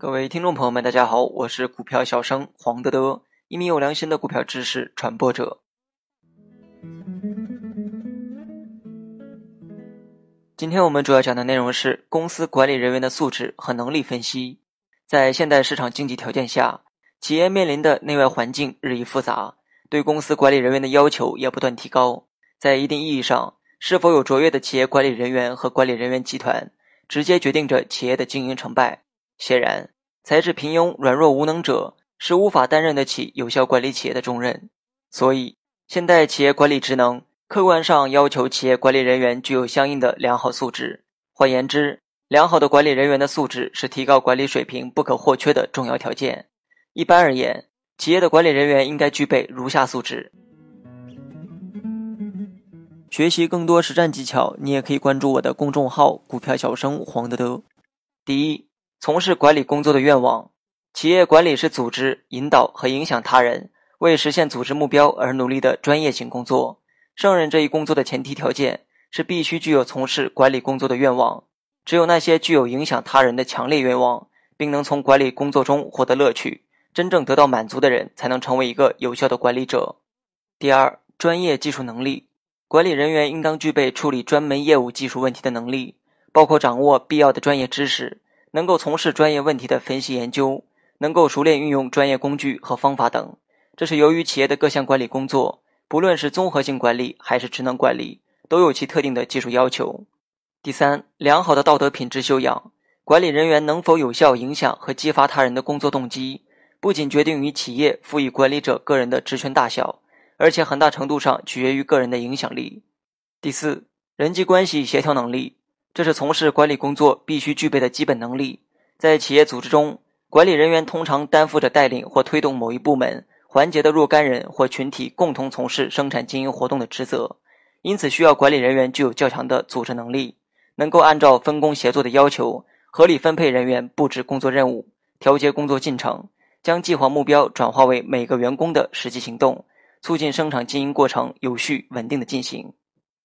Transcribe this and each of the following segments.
各位听众朋友们，大家好，我是股票小生黄德德，一名有良心的股票知识传播者。今天我们主要讲的内容是公司管理人员的素质和能力分析。在现代市场经济条件下，企业面临的内外环境日益复杂，对公司管理人员的要求也不断提高。在一定意义上，是否有卓越的企业管理人员和管理人员集团，直接决定着企业的经营成败。显然，才智平庸、软弱无能者是无法担任得起有效管理企业的重任。所以，现代企业管理职能客观上要求企业管理人员具有相应的良好素质。换言之，良好的管理人员的素质是提高管理水平不可或缺的重要条件。一般而言，企业的管理人员应该具备如下素质。学习更多实战技巧，你也可以关注我的公众号“股票小生黄德德”。第一。从事管理工作的愿望，企业管理是组织、引导和影响他人，为实现组织目标而努力的专业性工作。胜任这一工作的前提条件是必须具有从事管理工作的愿望。只有那些具有影响他人的强烈愿望，并能从管理工作中获得乐趣、真正得到满足的人，才能成为一个有效的管理者。第二，专业技术能力，管理人员应当具备处理专门业务技术问题的能力，包括掌握必要的专业知识。能够从事专业问题的分析研究，能够熟练运用专业工具和方法等，这是由于企业的各项管理工作，不论是综合性管理还是职能管理，都有其特定的技术要求。第三，良好的道德品质修养，管理人员能否有效影响和激发他人的工作动机，不仅决定于企业赋予管理者个人的职权大小，而且很大程度上取决于个人的影响力。第四，人际关系协调能力。这是从事管理工作必须具备的基本能力。在企业组织中，管理人员通常担负着带领或推动某一部门、环节的若干人或群体共同从事生产经营活动的职责，因此需要管理人员具有较强的组织能力，能够按照分工协作的要求，合理分配人员、布置工作任务、调节工作进程，将计划目标转化为每个员工的实际行动，促进生产经营过程有序稳定的进行。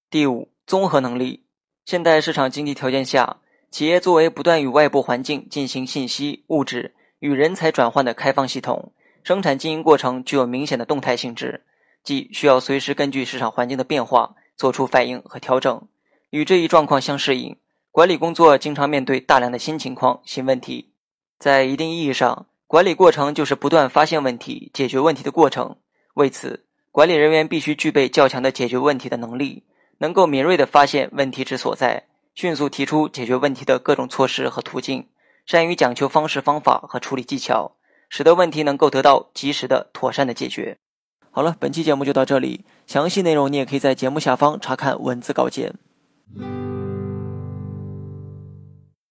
第五，综合能力。现代市场经济条件下，企业作为不断与外部环境进行信息、物质与人才转换的开放系统，生产经营过程具有明显的动态性质，即需要随时根据市场环境的变化做出反应和调整。与这一状况相适应，管理工作经常面对大量的新情况、新问题。在一定意义上，管理过程就是不断发现问题、解决问题的过程。为此，管理人员必须具备较强的解决问题的能力。能够敏锐地发现问题之所在，迅速提出解决问题的各种措施和途径，善于讲求方式方法和处理技巧，使得问题能够得到及时的、妥善的解决。好了，本期节目就到这里，详细内容你也可以在节目下方查看文字稿件。